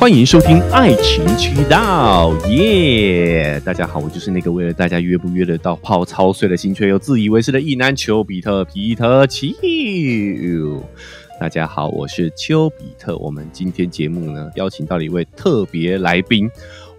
欢迎收听《爱情渠道》，耶！大家好，我就是那个为了大家约不约得到泡操碎了心却又自以为是的意男丘比特皮特丘。大家好，我是丘比特。我们今天节目呢，邀请到了一位特别来宾，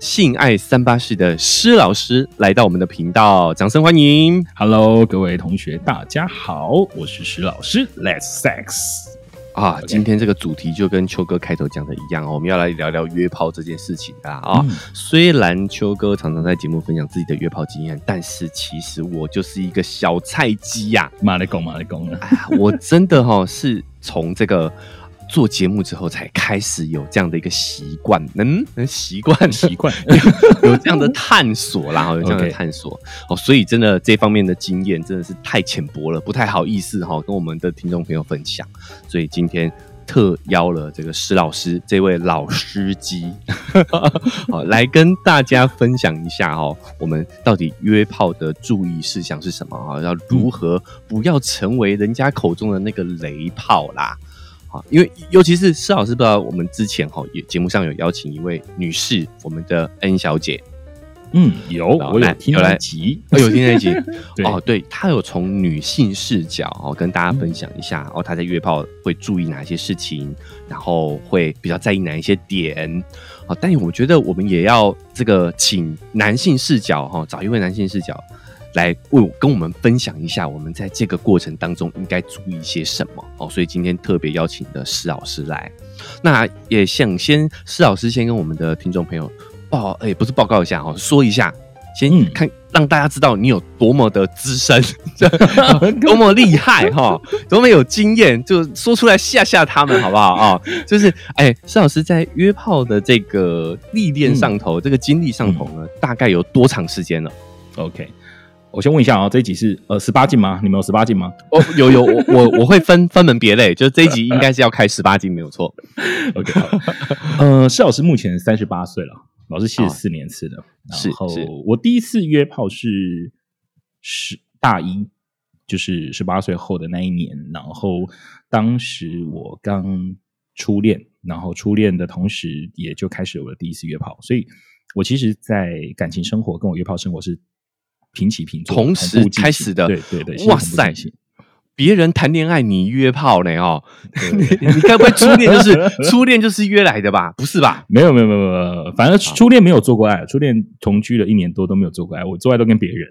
性爱三八室的施老师来到我们的频道，掌声欢迎。Hello，各位同学，大家好，我是施老师，Let's Sex。啊今天这个主题就跟秋哥开头讲的一样哦，我们要来聊聊约炮这件事情的啊。啊嗯。虽然秋哥常常在节目分享自己的约炮经验，但是其实我就是一个小菜鸡呀、马来公，马来公。啊，哎呀，我真的哈、是从这个做节目之后才开始有这样的一个习惯，能能，习惯 习惯。有这样的探索啦，有这样的探索哦，所以真的这方面的经验真的是太浅薄了，不太好意思哈、跟我们的听众朋友分享，所以今天。特邀了这个施老师这位老司机，好来跟大家分享一下哦，我们到底约炮的注意事项是什么啊？要如何不要成为人家口中的那个雷炮啦？好，因为尤其是施老师，不知道我们之前哈也节目上有邀请一位女士，我们的恩小姐，嗯，有，有听有来一集，哦，有听那一集 哦，对，她有从女性视角哦跟大家分享一下、哦，她在约炮会注意哪些事情，然后会比较在意哪一些点。哦，但我觉得我们也要这个请男性视角哈、哦，找一位男性视角来为我跟我们分享一下，我们在这个过程当中应该注意些什么哦。所以今天特别邀请的施老师来，那也想先施老师先跟我们的听众朋友报，哎、不是报告一下哦，说一下，先嗯看、让大家知道你有多么的资深，多么厉害哈，多么有经验，就说出来吓吓他们好不好啊、就是哎，施老师在约炮的这个历练上头，这个经历上头呢，大概有多长时间了？OK。我先问一下啊、这一集是呃十八禁吗？你们有十八禁吗哦，有有，我我我会分 分门别类，就是这一集应该是要开十八禁没有错。OK，好 呃，施老师目前三十八岁了，老师七十四年次的，是然后是我第一次约炮是十大一，就是十八岁后的那一年，然后当时我刚初恋，然后初恋的同时也就开始我的第一次约炮，所以我其实，在感情生活跟我约炮生活是平起平坐，同时开始的对对对，哇塞别人谈恋爱，你约炮呢？哦，你你该不会初恋就是 初恋就是约来的吧？不是吧？没有没有没有没有，反正初恋没有做过爱，初恋同居了一年多都没有做过爱，我做爱都跟别人。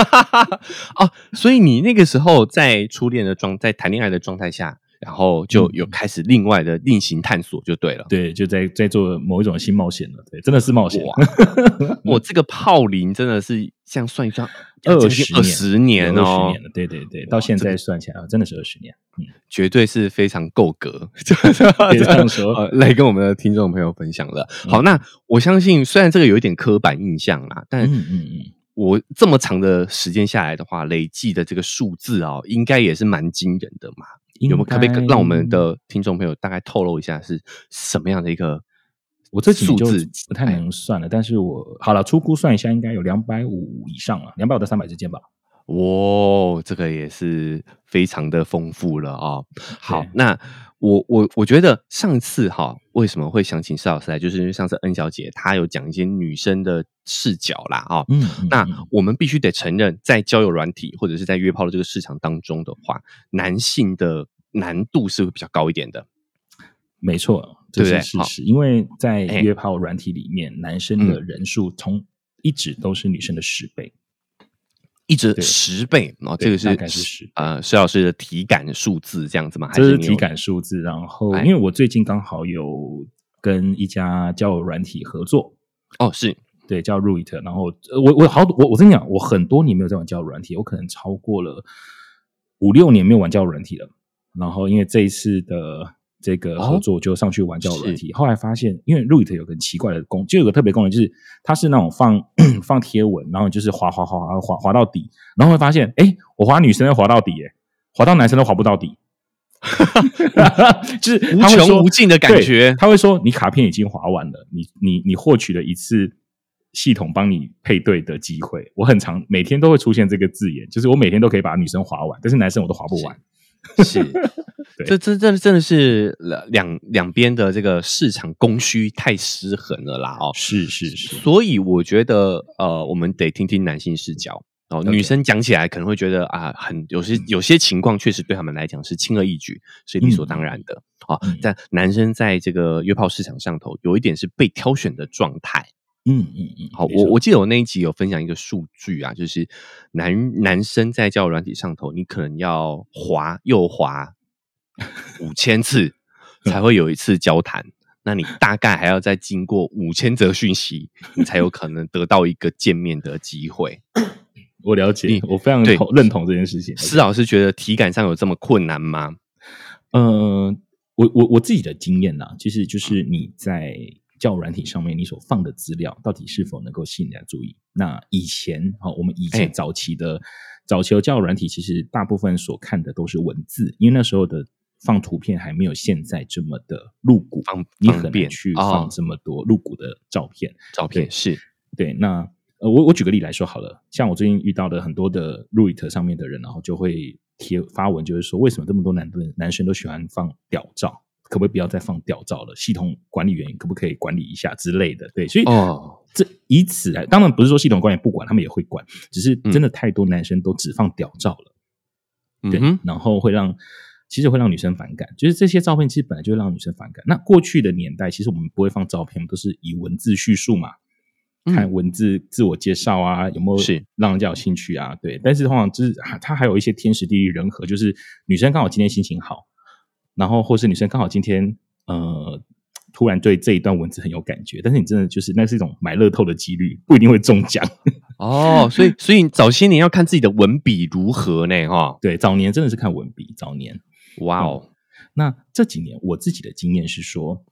哦，所以你那个时候在初恋的状，在谈恋爱的状态下，然后就有开始另外的另行探索，就对了。对，就在在做某一种新冒险了，对，真的是冒险。哇，我这个炮龄真的是这样算一算，二十二十年二哦十年，了，对对对，到现在算起来啊，真的是二十年。嗯，绝对是非常够格，这样说 呃来跟我们的听众朋友分享了。好，那我相信，虽然这个有一点刻板印象啦，但嗯嗯嗯，我这么长的时间下来的话，累计的这个数字哦，应该也是蛮惊人的嘛。有没有可不可以让我们的听众朋友大概透露一下是什么样的一个我这几就数字？不太能算了，但是我好了，粗估算一下，应该有两百五以上了，两百五到三百之间吧。哇，这个也是非常的丰富了啊、好，那我我我觉得上次哈，为什么会想请施老师来，就是因为上次恩小姐她有讲一些女生的视角啦啊、嗯，嗯那嗯我们必须得承认，在交友软体或者是在约炮的这个市场当中的话，男性的难度是会比较高一点的。没错，这是事实。因为在哎约炮软体里面，男生的人数从一直都是女生的十倍。一直十倍哦，这个是大概是10呃施老师的体感数字这样子吗？还是体感数字。然后，哎因为我最近刚好有跟一家交友软体合作，哦，是对，叫 Root。然后呃我我好我我跟你讲，我很多年没有在玩交友软体，我可能超过了五六年没有玩交友软体了。然后因为这一次的这个合作，我就上去玩交友软体。后来发现，因为 Root 有个很奇怪的功，就有个特别功能，就是它是那种放 放贴文，然后就是滑滑滑滑滑滑到底，然后会发现，哎，我滑女生都滑到底，哎，滑到男生都滑不到底。就是无穷无尽的感觉他会说你卡片已经划完了，你你你获取了一次系统帮你配对的机会。我很常每天都会出现这个字眼，就是我每天都可以把女生划完，但是男生我都划不完。是，这这这真的是两两边的这个市场供需太失衡了啦！哦，是是是，所以我觉得呃，我们得听听男性视角哦。女生讲起来可能会觉得啊，很有些有些情况确实对他们来讲是轻而易举，是理所当然的啊。但男生在这个约炮市场上头，有一点是被挑选的状态。嗯嗯嗯，好，我我记得我那一集有分享一个数据啊，就是男男生在交友软体上头，你可能要滑又滑 五千次才会有一次交谈，那你大概还要再经过五千则讯息，你才有可能得到一个见面的机会。我了解，我非常认同这件事情。施老师觉得体感上有这么困难吗？嗯，我我我自己的经验呢，其实就是你在。交友软体上面你所放的资料到底是否能够吸引人家注意？那以前哈，我们以前早期的早期的交友软体，其实大部分所看的都是文字，因为那时候的放图片还没有现在这么的露骨，你很难去放这么多露骨的照片。照片是对。那呃，我我举个例来说好了，像我最近遇到的很多的 Reddit 上面的人，然后就会贴发文，就是说为什么这么多男的男生都喜欢放屌照？可不可以不要再放吊照了？系统管理员可不可以管理一下之类的？对，所以哦这以此来，当然不是说系统管理不管，他们也会管，只是真的太多男生都只放吊照了，对，然后会让其实会让女生反感。就是这些照片其实本来就会让女生反感。那过去的年代，其实我们不会放照片，都是以文字叙述嘛，看文字自我介绍啊，有没有是让人家有兴趣啊？对，但是通常就是它还有一些天时地利人和，就是女生刚好今天心情好。然后，或是女生刚好今天呃，突然对这一段文字很有感觉，但是你真的就是那是一种买乐透的几率，不一定会中奖 哦。所以，所以早些年要看自己的文笔如何呢？哈，对，早年真的是看文笔。早年，哇哦。那这几年我自己的经验是说，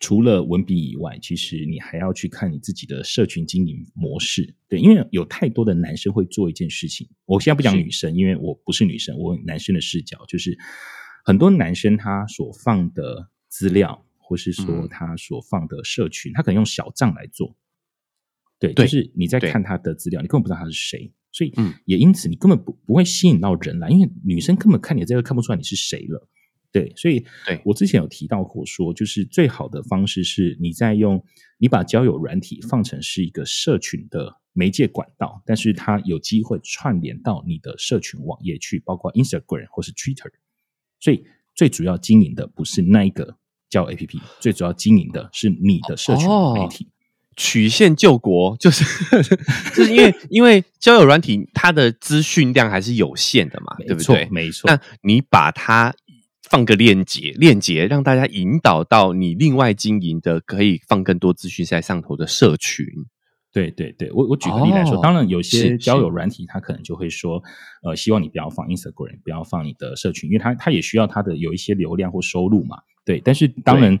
除了文笔以外，其实你还要去看你自己的社群经营模式。对，因为有太多的男生会做一件事情。我现在不讲女生，因为我不是女生，我男生的视角就是。很多男生他所放的资料，或是说他所放的社群，他可能用小账来做。对，就是你在看他的资料，你根本不知道他是谁，所以也因此你根本不不会吸引到人来，因为女生根本看你这个看不出来你是谁了。对，所以我之前有提到过，说就是最好的方式是你在用你把交友软体放成是一个社群的媒介管道，但是它有机会串联到你的社群网页去，包括 Instagram 或是 Twitter。所以最主要经营的不是那一个交友 A P P，最主要经营的是你的社群媒体。曲线救国就是 就是因为 因为交友软体它的资讯量还是有限的嘛，对不对？没错。那你把它放个链接，链接让大家引导到你另外经营的可以放更多资讯在上头的社群。对对对，我我举个例来说，当然有些交友软体，他可能就会说，呃，希望你不要放 Instagram，不要放你的社群，因为他他也需要他的有一些流量或收入嘛。对，但是当然，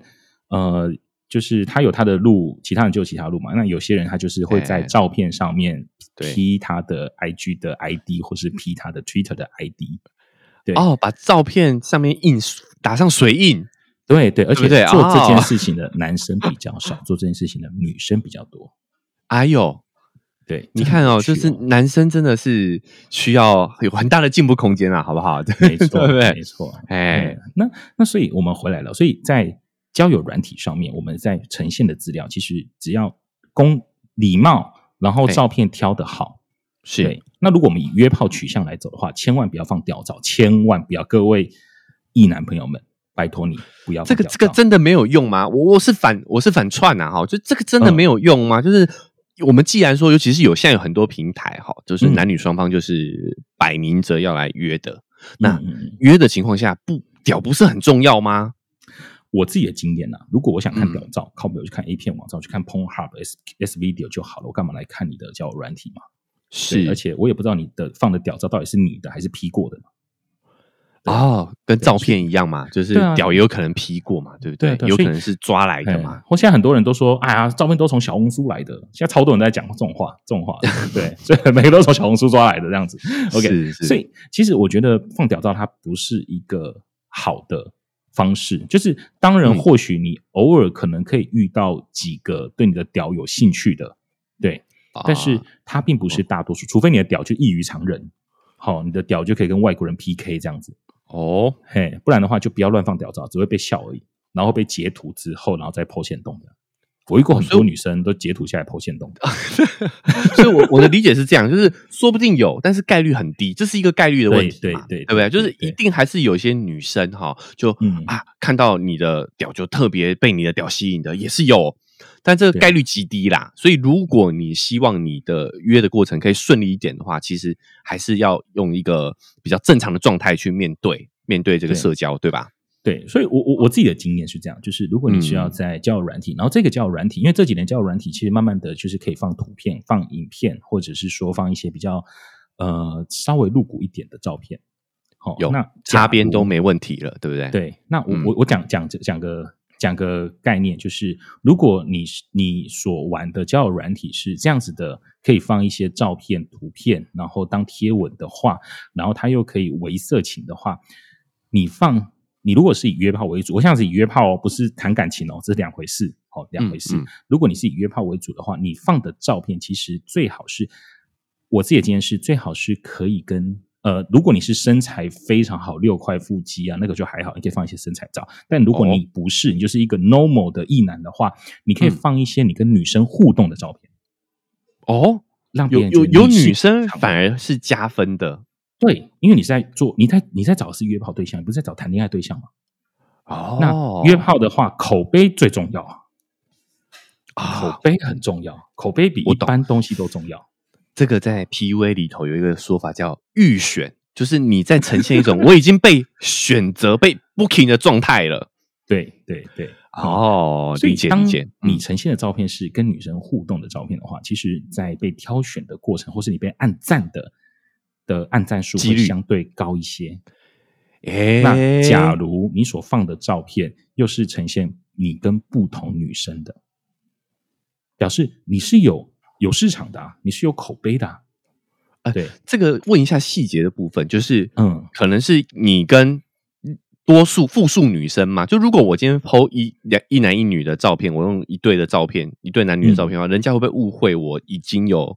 呃，就是他有他的路，其他人就有其他路嘛。那有些人他就是会在照片上面 P 他的 IG 的 ID，或是 P 他的 Twitter 的 ID。对哦，把照片上面印打上水印。对对，而且做这件事情的男生比较少，做这件事情的女生比较多。哎呦，对，你看哦，就是男生真的是需要有很大的进步空间啊，好不好？没错，没错。哎，那那所以我们回来了，所以在交友软体上面，我们在呈现的资料，其实只要公礼貌，然后照片挑的好，是。那如果我们以约炮取向来走的话，千万不要放吊照，千万不要，各位异男朋友们。拜托你不要这个，这个真的没有用吗？我我是反我是反串呐，哈，就这个真的没有用吗？就是我们既然说，尤其是有现在有很多平台，哈，就是男女双方就是摆明着要来约的，那约的情况下，不屌不是很重要吗？我自己的经验呐，如果我想看屌照，靠不了去看 A 片网站，去看 Pornhub S S Video 就好了，我干嘛来看你的交友软体嘛？是，而且我也不知道你的放的屌照到底是你的还是 P 过的嘛。哦，跟照片一样嘛，就是屌也有可能 P 过嘛，对不对？有可能是抓来的嘛。或现在很多人都说，哎呀，照片都从小红书来的。现在超多人在讲这种话，这种话，对，所以每个都从小红书抓来的这样子。OK，所以其实我觉得放屌照它不是一个好的方式。就是当然，或许你偶尔可能可以遇到几个对你的屌有兴趣的，对，但是它并不是大多数，除非你的屌就异于常人。好，你的屌就可以跟外国人 PK 这样子。哦，嘿，不然的话就不要乱放屌照，只会被笑而已，然后被截图之后，然后再剖线动的。我遇过很多女生都截图下来剖线动的，所以我我的理解是这样，就是说不定有，但是概率很低，这是一个概率的问题对嘛，对对对不对？就是一定还是有一些女生哈，就嗯啊看到你的屌就特别被你的屌吸引的，也是有。但这个概率极低啦，所以如果你希望你的约的过程可以顺利一点的话，其实还是要用一个比较正常的状态去面对面对这个社交，对吧？对，所以我我我自己的经验是这样，就是如果你需要嗯在交友软体，然后这个交友软体，因为这几年交友软体其实慢慢的就是可以放图片、放影片，或者是说放一些比较呃稍微露骨一点的照片。好、有那擦边都没。没问题了，对不对？，对，那我嗯我我讲讲讲个讲个概念，就是如果你是你所玩的交友软体是这样子的，可以放一些照片、图片，然后当贴文的话，然后它又可以为色情的话，你放你如果是以约炮为主，我像是以约炮哦，不是谈感情哦，这是两回事哦，两回事。嗯嗯如果你是以约炮为主的话，你放的照片其实最好是，我自己的经验是最好是可以跟呃，如果你是身材非常好，六块腹肌啊，那个就还好，你可以放一些身材照。但如果哦。你不是，你就是一个 normal 的异男的话，你可以嗯。放一些你跟女生互动的照片，哦，让别有有女生反而是加分的。对，因为你在做，你在你在找的是约炮对象，你不是在找谈恋爱对象吗？哦。那约炮的话，口碑最重要啊，口啊，碑很重要，口碑比一般东西都重要。这个在 PUA 里头有一个说法叫预选，就是你在呈现一种我已经被选择、被 booking 的状态了。对对对，哦，理解理解。嗯你呈现的照片是跟女生互动的照片的话，其实，在被挑选的过程，或是你被按赞的的按赞数几率会相对高一些。诶，那假如你所放的照片又是呈现你跟不同女生的，表示你是有有市场的、啊，你是有口碑的、啊。呃对，这个问一下细节的部分，就是嗯可能是你跟多数复数女生嘛？就如果我今天 PO 一两一男一女的照片，我用一对的照片，一对男女的照片的话，人家会不会误会我已经有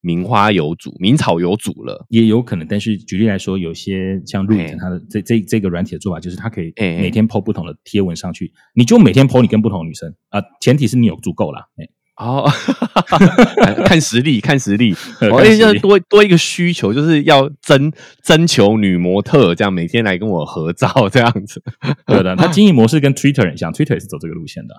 名花有主、名草有主了？也有可能，但是举例来说，有些像路哎人他的这这这个软体的做法，就是他可以哎哎每天 PO 不同的贴文上去，你就每天 PO 你跟不同的女生啊、前提是你有足够啦。哎哦，看实力，看实力，呃我看实力要多多一个需求，就是要征征求女模特，这样每天来跟我合照，这样子。对的，它经营模式跟 Twitter 很像，Twitter 也是走这个路线的。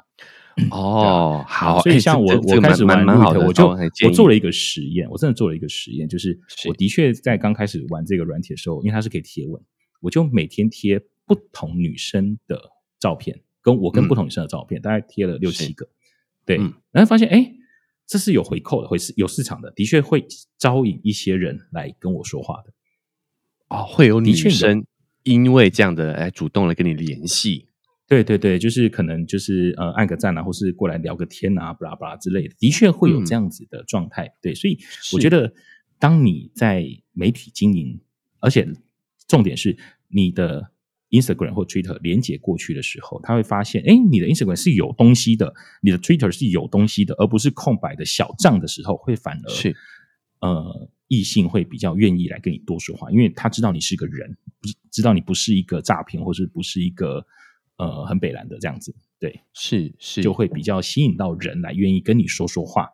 哦，好，哎所以像我我开始玩蛮好的，我就我做了一个实验，我真的做了一个实验，就是是我的确在刚开始玩这个软体的时候，因为它是可以贴文，我就每天贴不同女生的照片，跟我跟嗯不同女生的照片，大概贴了六七个，对嗯，然后发现哎。这是有回扣的，会是有市场的，的确会招引一些人来跟我说话的。哦，会有女生因为这样的来主动来跟你联系。对对对，就是可能就是呃按个赞啊，或是过来聊个天啊，巴拉巴拉之类的，的确会有嗯这样子的状态。对，所以我觉得，当你在媒体经营，而且重点是你的 Instagram 或 Twitter 连接过去的时候，他会发现，哎，你的 Instagram 是有东西的，你的 Twitter 是有东西的，而不是空白的小账的时候，会反而是呃异性会比较愿意来跟你多说话，因为他知道你是个人，不是知道你不是一个诈骗，或是不是一个呃很北蓝的这样子，对，是是，就会比较吸引到人来愿意跟你说说话。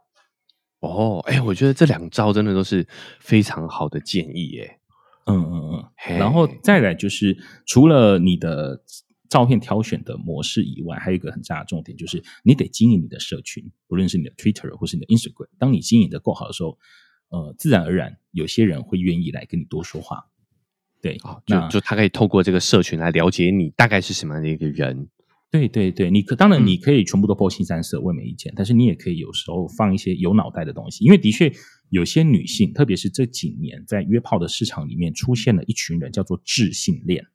哦，哎，我觉得这两招真的都是非常好的建议耶。嗯嗯嘿嗯，然后再来就是除了你的照片挑选的模式以外，还有一个很大的重点就是你得经营你的社群，不论是你的 Twitter 或是你的 Instagram。当你经营的够好的时候，呃，自然而然有些人会愿意来跟你多说话。对，哦，就就他可以透过这个社群来了解你大概是什么样的一个人。对对对，你可当然嗯你可以全部都剖新三色，我也没意见。但是你也可以有时候放一些有脑袋的东西，因为的确有些女性，特别是这几年在约炮的市场里面出现了一群人，叫做智性恋，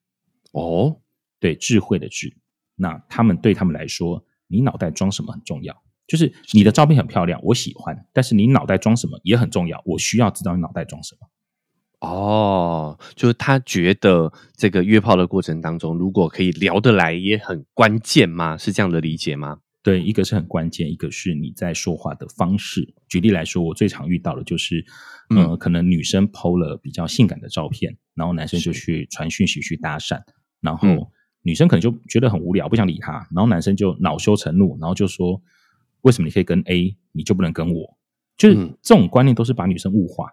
哦，对智慧的智。那他们对他们来说，你脑袋装什么很重要，就是你的照片很漂亮，我喜欢，但是你脑袋装什么也很重要，我需要知道你脑袋装什么。哦，就是他觉得这个约炮的过程当中，如果可以聊得来，也很关键吗？是这样的理解吗？对，一个是很关键，一个是你在说话的方式。举例来说，我最常遇到的就是，呃，嗯可能女生 PO 了比较性感的照片，然后男生就去传讯息去搭讪，然后嗯女生可能就觉得很无聊，不想理他，然后男生就恼羞成怒，然后就说：“为什么你可以跟 A，你就不能跟我？”就是嗯这种观念都是把女生物化，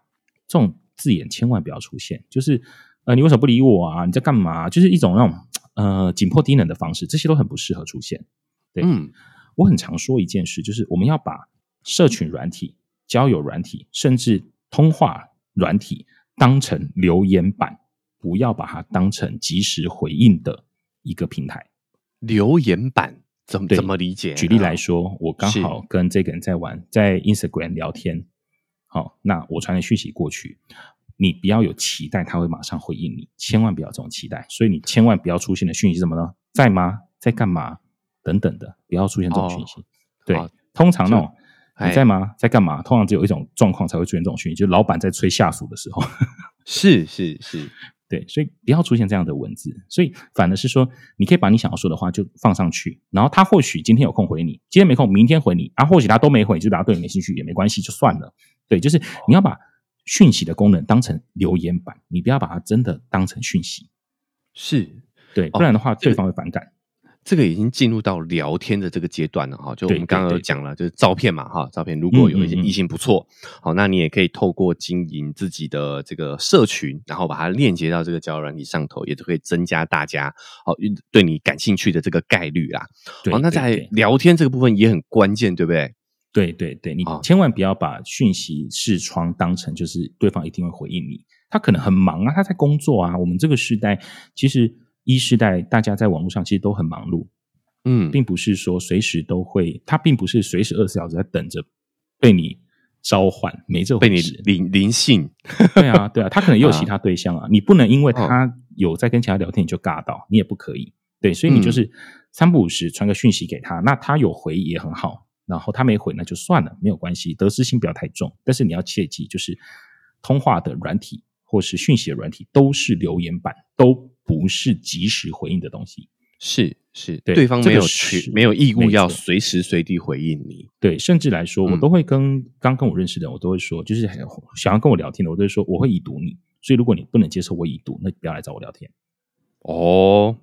这种字眼千万不要出现。就是呃，你为什么不理我啊？你在干嘛？就是一种那种呃紧迫低能的方式，这些都很不适合出现。对嗯我很常说一件事，就是我们要把社群软体、交友软体，甚至通话软体当成留言板，不要把它当成及时回应的一个平台。留言板怎么怎么理解？举例来说，我刚好跟这个人在玩，在 Instagram 聊天，好，那我传了讯息过去，你不要有期待他会马上回应你，千万不要有这种期待。所以你千万不要出现的讯息是什么呢？在吗？在干嘛？等等的，不要出现这种讯息。对好，通常那种哎你在吗？在干嘛？通常只有一种状况才会出现这种讯息，就是老板在催下属的时候。是是是，对，所以不要出现这样的文字。所以反而是说，你可以把你想要说的话就放上去，然后他或许今天有空回你，今天没空，明天回你啊，或许他都没回，就表示他对你没兴趣也没关系，就算了。对，就是你要把讯息的功能当成留言板，你不要把它真的当成讯息。是对，不然的话这个对方会反感。这个已经进入到聊天的这个阶段了哈，就我对们刚刚有讲了，就是照片嘛哈，照片如果有一些异性不错，好，那你也可以透过经营自己的这个社群，然后把它链接到这个交友软体上头，也就可以增加大家好对你感兴趣的这个概率啦。对，哦，那在聊天这个部分也很关键，对不对？对对对，你啊千万不要把讯息视窗当成就是对方一定会回应你，他可能很忙啊，他在工作啊。我们这个时代，其实一世代大家在网络上其实都很忙碌，嗯，并不是说随时都会，他并不是随时二十四小时在等着被你召唤，没这被你回事。灵灵性对啊，对啊，他可能也有其 他对象啊，你不能因为哦他有在跟其他聊天你就尬到，你也不可以。对，所以你就是三不五时传个讯息给他，那他有回也很好，然后他没回那就算了，没有关系，得失心不要太重。但是你要切记，就是通话的软体或是讯息的软体都是留言板，都不是及时回应的东西。是是，对对方没有这个是权没有义务要随时随地回应你。对，甚至来说，我嗯都会跟刚跟我认识的人，我都会说，就是想要跟我聊天的，我都会说我会已读你。所以如果你不能接受我已读，那不要来找我聊天。哦，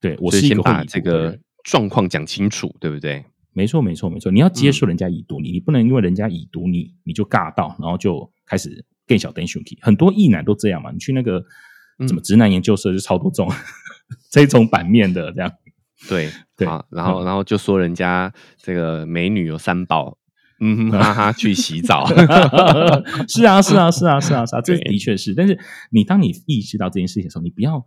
对我是先把这个。状况讲清楚，对不对？没错，没错，没错。你要接嗯受人家已读你，你不能因为人家已读你，你就尬到，然后就开始更小灯熊体。很多异男都这样嘛。你去那个嗯什么直男研究社，就超多这种这种版面的这样。对对啊，然后然后就说人家这个美女有三宝，嗯哼哈哈去洗澡，是啊，是啊，是啊，是啊，是啊，这的确是。但是你当你意识到这件事情的时候，你不要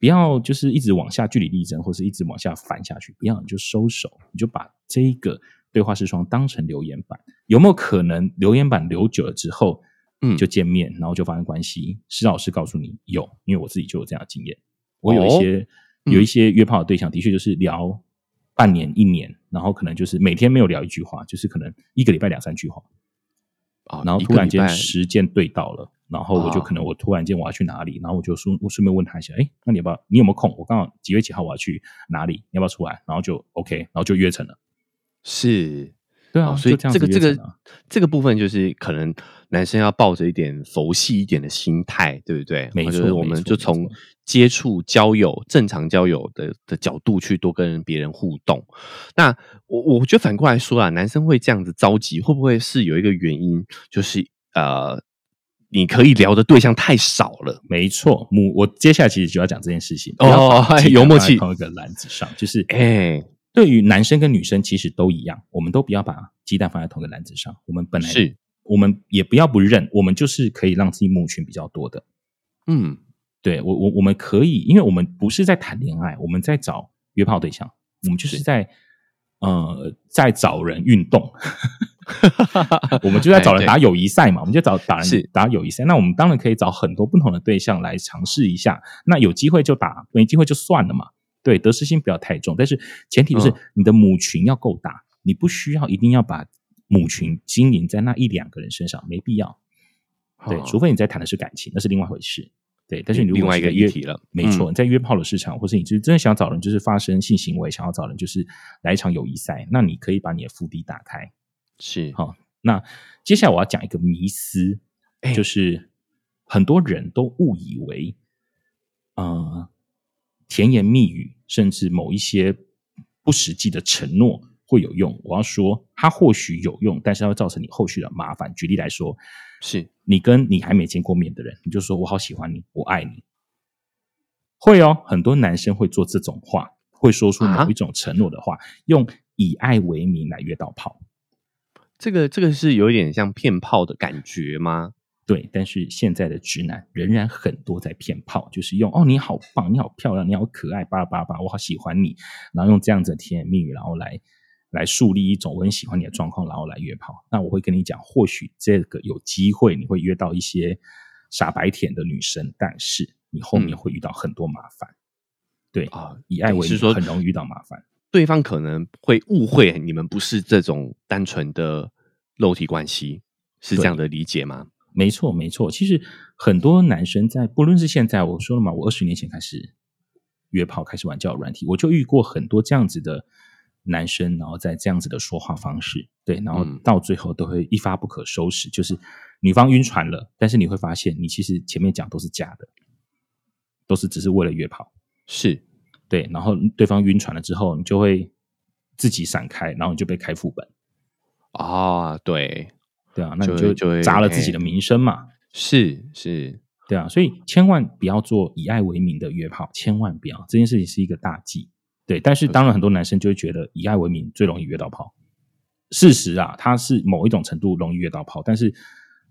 不要就是一直往下据理力争，或是一直往下翻下去，不要你就收手，你就把这个对话视窗当成留言板。有没有可能留言板留久了之后，嗯就见面，然后就发生关系？施老师告诉你有，因为我自己就有这样的经验。我有一些、嗯有一些约炮的对象，的确就是聊半年、一年，然后可能就是每天没有聊一句话，就是可能一个礼拜两三句话。啊然后突然间时间对到了，然后我就哦可能我突然间我要去哪里，然后我就顺我顺便问他一下，哎，那你要不要？你有没有空？我刚好几月几号我要去哪里？你要不要出来？然后就 OK，然后就约成了。是。对啊，哦所以就这个这个这个部分就是可能男生要抱着一点佛系一点的心态，对不对？没错就是我们就从接触交友、正常交友的的角度去多跟别人互动。那我我觉得反过来说啊，男生会这样子着急，会不会是有一个原因，就是呃，你可以聊的对象太少了？没错，母我接下来其实就要讲这件事情哦有默契放一个篮子上，就是哎对于男生跟女生其实都一样，我们都不要把鸡蛋放在同一个篮子上。我们本来是，我们也不要不认，我们就是可以让自己母群比较多的。嗯，对我我我们可以，因为我们不是在谈恋爱，我们在找约炮对象，我们就是是在呃在找人运动，我们就在找人打友谊赛嘛，我们就找打人打友谊赛。那我们当然可以找很多不同的对象来尝试一下，那有机会就打，没机会就算了嘛。对，得失心不要太重，但是前提就是嗯你的母群要够大，你不需要一定要把母群经营在那一两个人身上，没必要。对，哦除非你在谈的是感情，那是另外一回事。对，但是你如果另外一个议题了没错，在约炮的市场，或是你就是真的想找人，就是发生性行为，想要找人就是来一场友谊赛，那你可以把你的腹地打开。是好，那接下来我要讲一个迷思，哎就是很多人都误以为，呃，甜言蜜语，甚至某一些不实际的承诺会有用。我要说，它或许有用，但是它会造成你后续的麻烦。举例来说，是你跟你还没见过面的人，你就说我好喜欢你，我爱你，会哦，很多男生会做这种话，会说出啊某一种承诺的话，用以爱为名来约到炮。这个这个是有点像骗炮的感觉吗？对，但是现在的直男仍然很多在骗炮，就是用哦你好棒，你好漂亮，你好可爱，巴拉巴拉我好喜欢你，然后用这样子的甜言蜜语，然后来来树立一种我很喜欢你的状况，然后来约炮。那我会跟你讲，或许这个有机会你会约到一些傻白甜的女生，但是你后面嗯会遇到很多麻烦。对啊以爱为，是说很容易遇到麻烦。对方可能会误会你们不是这种单纯的肉体关系，是这样的理解吗？没错，没错。其实很多男生在，不论是现在，我说了嘛，我二十年前开始约炮，开始玩交友软体，我就遇过很多这样子的男生，然后在这样子的说话方式，对，然后嗯。到最后都会一发不可收拾，就是女方晕船了，但是你会发现，你其实前面讲都是假的，都是只是为了约炮，是。对，然后对方晕船了之后，你就会自己闪开，然后你就被开副本，啊，对，对啊，那你就就砸了自己的名声嘛。是是，对啊，所以千万不要做以爱为名的约炮，千万不要，这件事情是一个大忌。对，但是当然很多男生就会觉得以爱为名最容易约到炮。事实啊，他是某一种程度容易约到炮，但是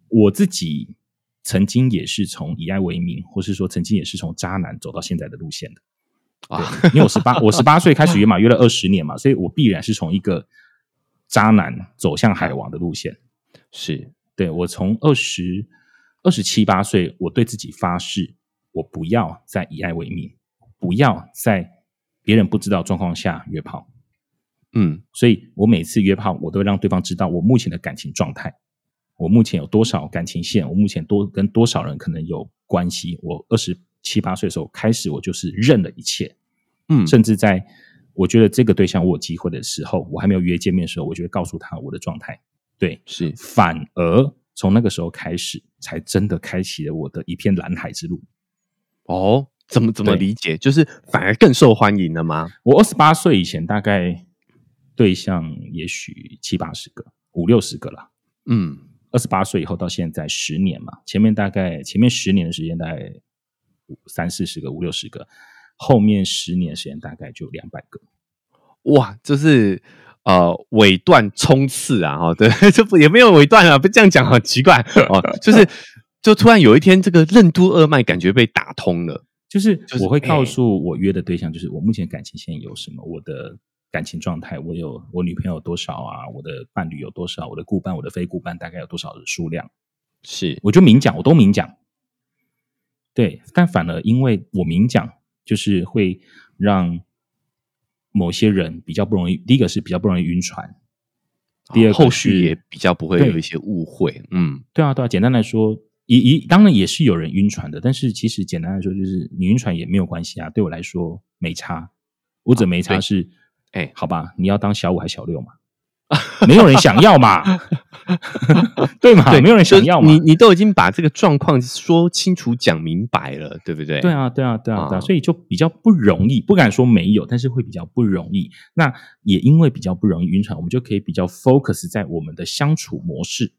我自己曾经也是从以爱为名，或是说曾经也是从渣男走到现在的路线的。啊，对，因为我十八，我十八岁开始约嘛，约了二十年嘛，所以我必然是从一个渣男走向海王的路线。是对我从二十二十七八岁，我对自己发誓，我不要再以爱为名，不要在别人不知道状况下约炮。嗯所以我每次约炮，我都会让对方知道我目前的感情状态，我目前有多少感情线，我目前多跟多少人可能有关系。我二十七八岁的时候开始，我就是认了一切，嗯，甚至在我觉得这个对象我有机会的时候，我还没有约见面的时候，我就会告诉他我的状态。对，是反而从那个时候开始，才真的开启了我的一片蓝海之路。哦，怎么怎么理解？就是反而更受欢迎了吗？我二十八岁以前，大概对象也许七八十个，五六十个了。嗯，二十八岁以后到现在十年嘛，前面大概前面十年的时间大概三四十个、五六十个，后面十年的时间大概就两百个。哇，就是呃尾段冲刺啊，哈，对，这不也没有尾段啊，不这样讲很奇怪哦，就是就突然有一天这个任督二脉感觉被打通了，就是我会告哎诉我约的对象，就是我目前感情线有什么，我的感情状态，我有我女朋友多少啊，我的伴侣有多少，我的顾伴、我的非顾伴大概有多少的数量，是我就明讲，我都明讲。对，但反而因为我明讲，就是会让某些人比较不容易，第一个是比较不容易晕船，第二个后续也比较不会对有一些误会，嗯，对啊，对啊，简单来说，也也当然也是有人晕船的，但是其实简单来说，就是你晕船也没有关系啊。对我来说没差，我只没差是，哎好吧，你要当小五还小六嘛？没有人想要嘛，对嘛？对，没有人想要嘛你。你都已经把这个状况说清楚、讲明白了，对不对？对啊，对啊，对啊，对啊啊，所以就比较不容易，不敢说没有，但是会比较不容易。那也因为比较不容易晕船，我们就可以比较 focus 在我们的相处模式。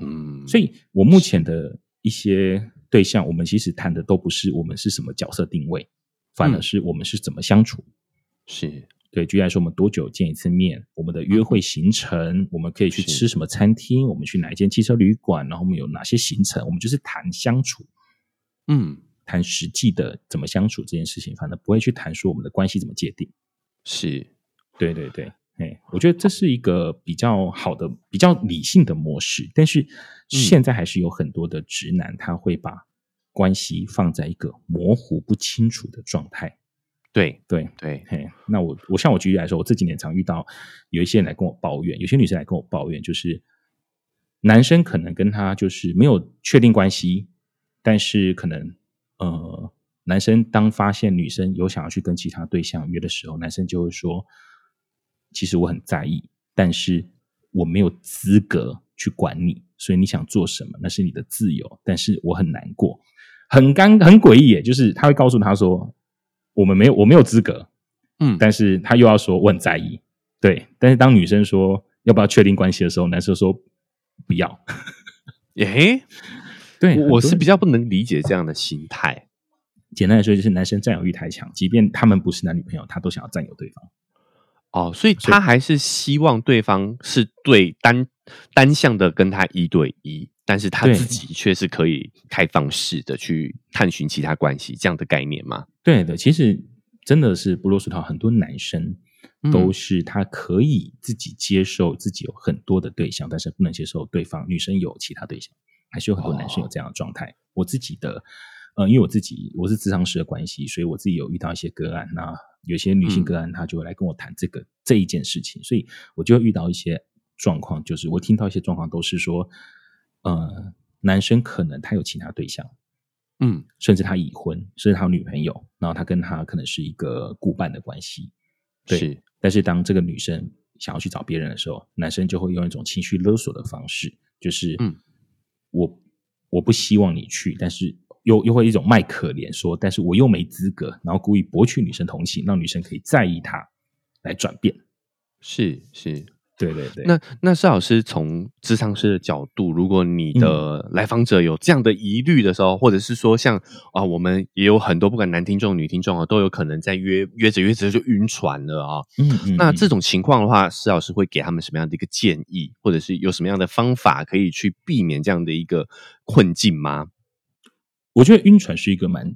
嗯，所以我目前的一些对象，我们其实谈的都不是我们是什么角色定位，反而嗯是我们是怎么相处。是对，举例来说，我们多久见一次面？我们的约会行程，我们可以去吃什么餐厅？我们去哪一间汽车旅馆？然后我们有哪些行程？我们就是谈相处，嗯谈实际的怎么相处这件事情，反正不会去谈说我们的关系怎么界定。是对对对，哎，我觉得这是一个比较好的、比较理性的模式。但是现在还是有很多的直男，他会把关系放在一个模糊不清楚的状态。对对，对，嘿，那我我像我举例来说，我这几年常遇到有一些人来跟我抱怨，有些女生来跟我抱怨，就是男生可能跟他就是没有确定关系，但是可能呃，男生当发现女生有想要去跟其他对象约的时候，男生就会说：“其实我很在意，但是我没有资格去管你，所以你想做什么那是你的自由，但是我很难过，很尴很诡异耶。就是他会告诉他说：我们没有，我没有资格。嗯，但是他又要说我很在意，对。但是当女生说要不要确定关系的时候，男生说不要。诶，对，我我是比较较不能理解这样的心态。简单来说，就是男生占有欲太强，即便他们不是男女朋友，他都想要占有对方。哦，所以他还是希望对方是对单单向的跟他一对一，但是他自己却是可以开放式的去探寻其他关系这样的概念吗？对的，其实真的是不落俗套，很多男生都嗯是他可以自己接受自己有很多的对象，但是不能接受对方女生有其他对象，还是有很多男生有这样的状态。我自己的，呃，因为我自己我是智商师的关系，所以我自己有遇到一些个案，那有些女性个案，她就会来跟我谈这个、这一件事情，所以我就会遇到一些状况，就是我听到一些状况都是说，呃，男生可能他有其他对象，嗯，甚至他已婚，甚至他有女朋友，然后他跟他可能是一个顾伴的关系，对是。但是当这个女生想要去找别人的时候，男生就会用一种情绪勒索的方式，就是嗯我我不希望你去，但是又又会一种卖可怜说，但是我又没资格，然后故意博取女生同情，让女生可以在意他来转变。是是。对对对，那那施老师从智商师的角度，如果你的来访者有这样的疑虑的时候，或者是说像啊，我们也有很多不管男听众、女听众啊，都有可能在约约着约着就晕船了啊。嗯嗯，嗯那这种情况的话，施老师会给他们什么样的一个建议，或者是有什么样的方法可以去避免这样的一个困境吗？我觉得晕船是一个蛮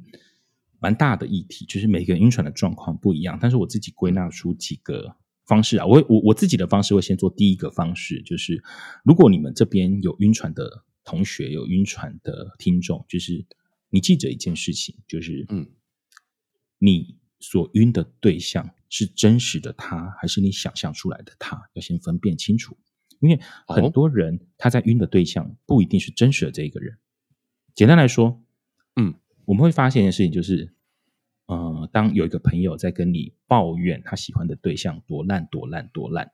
蛮大的议题，就是每个人晕船的状况不一样，但是我自己归纳出几个方式啊，我我我自己的方式会先做第一个方式，就是如果你们这边有晕船的同学，有晕船的听众，就是你记着一件事情，就是嗯，你所晕的对象是真实的他，还是你想象出来的他，要先分辨清楚，因为很哦。多人他在晕的对象不一定是真实的这一个人。简单来说，嗯，我们会发现一件事情，就是，呃，当有一个朋友在跟你抱怨他喜欢的对象多烂多烂多烂，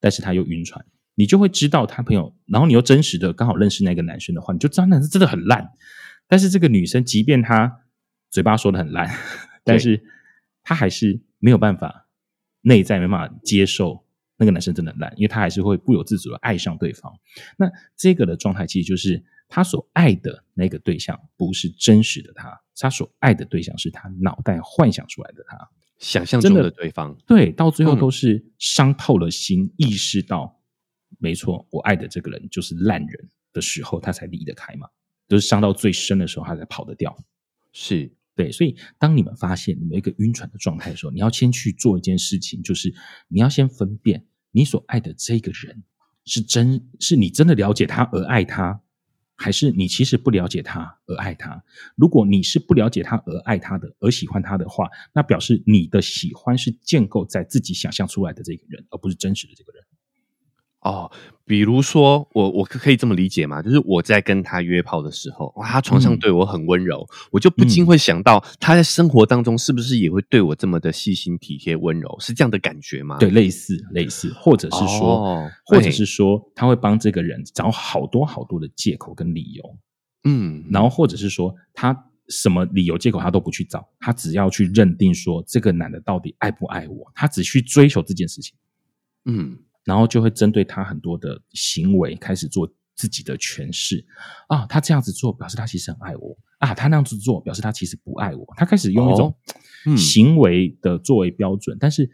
但是他又晕船，你就会知道他朋友，然后你又真实的刚好认识那个男生的话，你就知道那男生真的很烂。但是这个女生，即便她嘴巴说的很烂，但是她还是没有办法内在没办法接受那个男生真的很烂，因为她还是会不由自主的爱上对方。那这个的状态其实就是他所爱的那个对象不是真实的他，他所爱的对象是他脑袋幻想出来的他。想象中的的对方，对，到最后嗯都是伤透了心，意识到没错，我爱的这个人就是烂人的时候，他才离得开嘛。就是伤到最深的时候，他才跑得掉。是对，所以当你们发现你们一个晕船的状态的时候，你要先去做一件事情，就是你要先分辨你所爱的这个人是真是你真的了解他而爱他，还是你其实不了解他而爱他。如果你是不了解他而爱他的，而喜欢他的话，那表示你的喜欢是建构在自己想象出来的这个人，而不是真实的这个人。哦，比如说我我可可以这么理解吗？就是我在跟他约炮的时候，哇，他床上嗯对我很温柔，我就不禁嗯会想到他在生活当中是不是也会对我这么的细心体贴温柔？是这样的感觉吗？对，类似类似，或者是说，哦或者是说，他会帮这个人找好多好多的借口跟理由。嗯，然后或者是说他什么理由借口他都不去找，他只要去认定说这个男的到底爱不爱我，他只去追求这件事情，嗯然后就会针对他很多的行为开始做自己的诠释啊，他这样子做表示他其实很爱我啊，他那样子做表示他其实不爱我，他开始用一种行为的作为标准，但是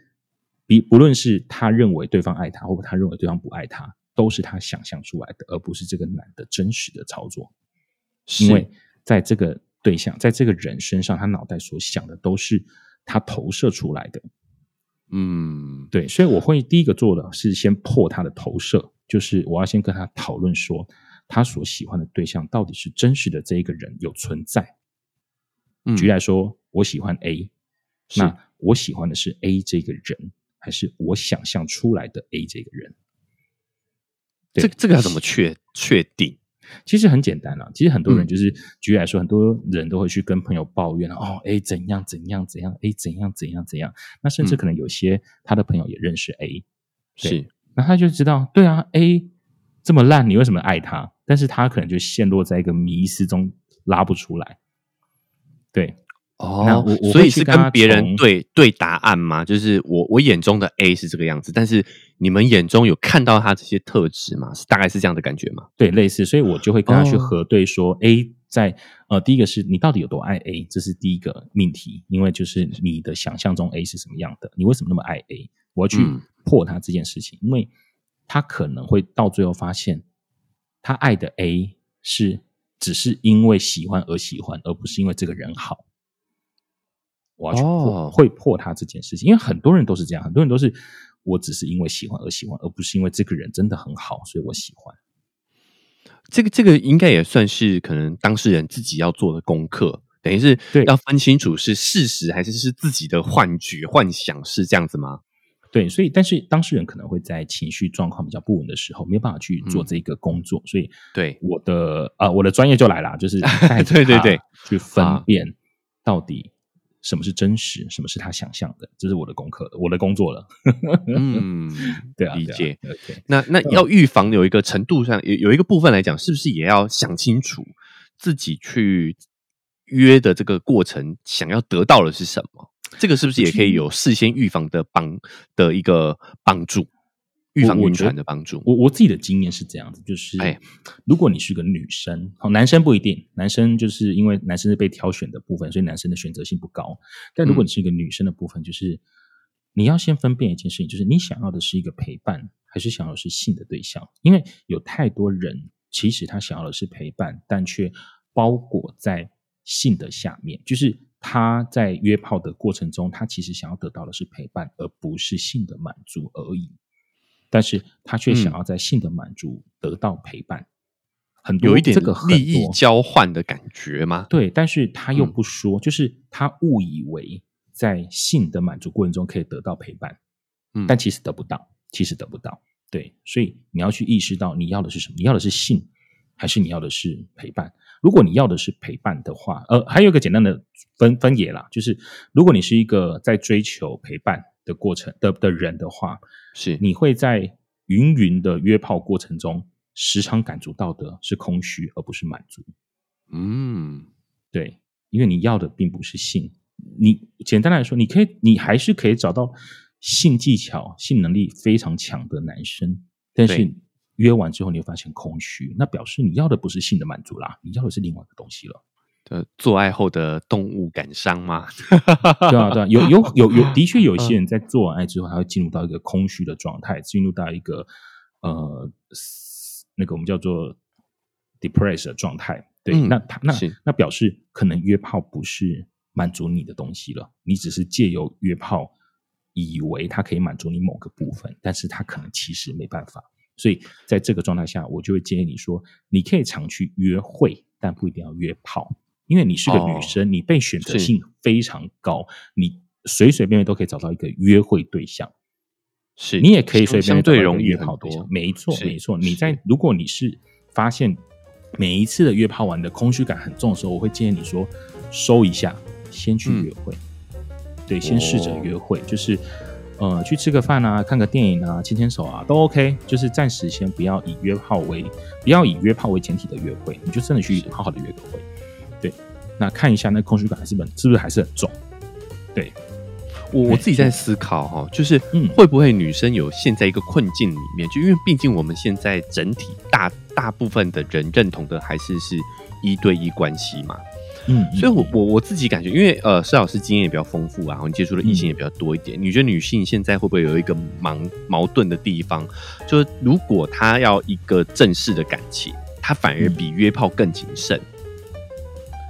比不论是他认为对方爱他，或者他认为对方不爱他，都是他想象出来的，而不是这个男的真实的操作。因为在这个对象，在这个人身上，他脑袋所想的都是他投射出来的。嗯对，所以我会第一个做的是先破他的投射，就是我要先跟他讨论说，他所喜欢的对象到底是真实的这一个人有存在。嗯举例来说，我喜欢 A，那我喜欢的是 A 这个人，还是我想象出来的 A 这个人？这这个要怎么确确定？其实很简单啊，其实很多人嗯就是举例来说，很多人都会去跟朋友抱怨哦哎怎样怎样怎样哎怎样怎样怎样。那甚至嗯可能有些他的朋友也认识 A，对是那他就知道，对啊，A 这么烂，你为什么爱他？但是他可能就陷落在一个迷失中拉不出来。对，哦我我所以是跟别人从对对答案吗？就是我我眼中的 A 是这个样子，但是你们眼中有看到他这些特质吗？是大概是这样的感觉吗？对，类似，所以我就会跟他去哦核对说、a 在呃，第一个是你到底有多爱 A，这是第一个命题，因为就是你的想象中 A 是什么样的，你为什么那么爱 A？我要去嗯破他这件事情，因为他可能会到最后发现，他爱的 A 是只是因为喜欢而喜欢，而不是因为这个人好。我要去破，哦会破他这件事情，因为很多人都是这样，很多人都是我只是因为喜欢而喜欢，而不是因为这个人真的很好，所以我喜欢。这个这个应该也算是可能当事人自己要做的功课，等于是对要分清楚是事实还是是自己的幻觉、幻想，是这样子吗？对，所以但是当事人可能会在情绪状况比较不稳的时候，没有办法去做嗯这个工作，所以对我的啊、我的专业就来了，就是 对对对去分啊辨到底什么是真实，什么是他想象的，这是我的功课，我的工作了。嗯，对啊，对啊理解。那那要预防有一个程度上，有有一个部分来讲，是不是也要想清楚自己去约的这个过程，想要得到的是什么？这个是不是也可以有事先预防的帮的一个帮助，预防晕船的帮助？我我自己的经验是这样子，就是，哎如果你是个女生，好，男生不一定，男生就是因为男生是被挑选的部分，所以男生的选择性不高。但如果嗯你是一个女生的部分，就是你要先分辨一件事情，就是你想要的是一个陪伴，还是想要的是性的对象？因为有太多人其实他想要的是陪伴，但却包裹在性的下面，就是他在约炮的过程中，他其实想要得到的是陪伴，而不是性的满足而已。但是他却想嗯要在性的满足得到陪伴，很多有一点这个很利益交换的感觉吗？对，但是他又嗯不说，就是他误以为在性的满足过程中可以得到陪伴，嗯但其实得不到，其实得不到。对，所以你要去意识到你要的是什么，你要的是性，还是你要的是陪伴？如果你要的是陪伴的话，呃，还有一个简单的分分野啦，就是如果你是一个在追求陪伴的过程的的人的话，是你会在云云的约炮过程中，时常感触到的是空虚，而不是满足。嗯对，因为你要的并不是性，你简单来说，你可以，你还是可以找到性技巧、性能力非常强的男生，但是约完之后，你会发现空虚，那表示你要的不是性的满足啦，你要的是另外一个东西了。呃，做爱后的动物感伤吗？对啊，对啊，有有有有，的确有一些人在做完爱之后，他会进入到一个空虚的状态，进入到一个呃那个我们叫做 depress 的状态。对，嗯那他那是那表示可能约炮不是满足你的东西了，你只是借由约炮以为它可以满足你某个部分，但是它可能其实没办法。所以在这个状态下，我就会建议你说，你可以常去约会，但不一定要约炮。因为你是个哦女生，你被选择性非常高，你随随便便都可以找到一个约会对象，是你也可以随便找到一个对容易很约炮多。。没错，没错。你在如果你是发现每一次的约炮完的空虚感很重的时候，我会建议你说收一下，先去嗯约会。对，先试着哦约会，就是呃去吃个饭啊，看个电影啊，牵牵手啊，都 OK。就是暂时先不要以约炮为不要以约炮为前提的约会，你就真的去好好的约个会。对，那看一下那空虚感还是不是不是还是很重？对，我我自己在思考哈，就是嗯会不会女生有陷在一个困境里面？就因为毕竟我们现在整体大大部分的人认同的还是是一对一关系嘛，嗯，所以我我我自己感觉，因为呃施老师经验也比较丰富啊，然后接触的异性嗯也比较多一点，你觉得女性现在会不会有一个矛矛盾的地方？就是如果她要一个正式的感情，她反而嗯比约炮更谨慎。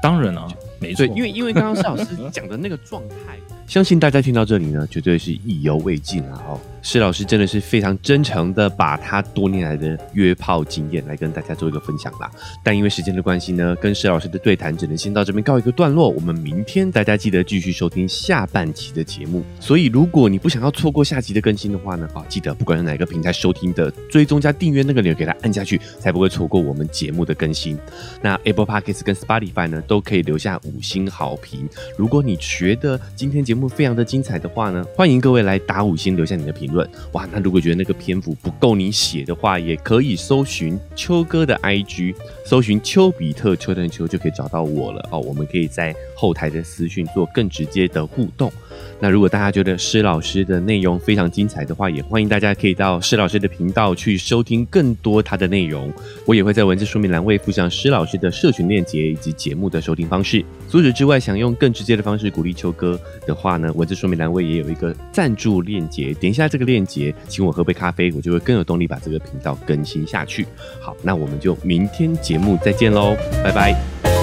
当然啊，没错，，因为因为刚刚施老师讲的那个状态，相信大家听到这里呢，绝对是意犹未尽啊！哦。施老师真的是非常真诚的把他多年来的约炮经验来跟大家做一个分享啦。但因为时间的关系呢，跟施老师的对谈只能先到这边告一个段落。我们明天大家记得继续收听下半期的节目。所以如果你不想要错过下集的更新的话呢，啊，记得不管是哪个平台收听的，追踪加订阅那个钮给它按下去，才不会错过我们节目的更新。那 Apple Podcasts 跟 Spotify 呢，都可以留下五星好评。如果你觉得今天节目目非常的精彩的话呢，欢迎各位来打五星，留下你的评。论哇，那如果觉得那个篇幅不够你写的话，也可以搜寻秋哥的 IG，搜寻丘比特丘的秋就可以找到我了哦。我们可以在后台的私讯做更直接的互动。那如果大家觉得施老师的内容非常精彩的话，也欢迎大家可以到施老师的频道去收听更多他的内容。我也会在文字说明栏位附上施老师的社群链接以及节目的收听方式。除此之外，想用更直接的方式鼓励秋哥的话呢，文字说明栏位也有一个赞助链接，点一下这个链接，请我喝杯咖啡，我就会更有动力把这个频道更新下去。好，那我们就明天节目再见喽，拜拜。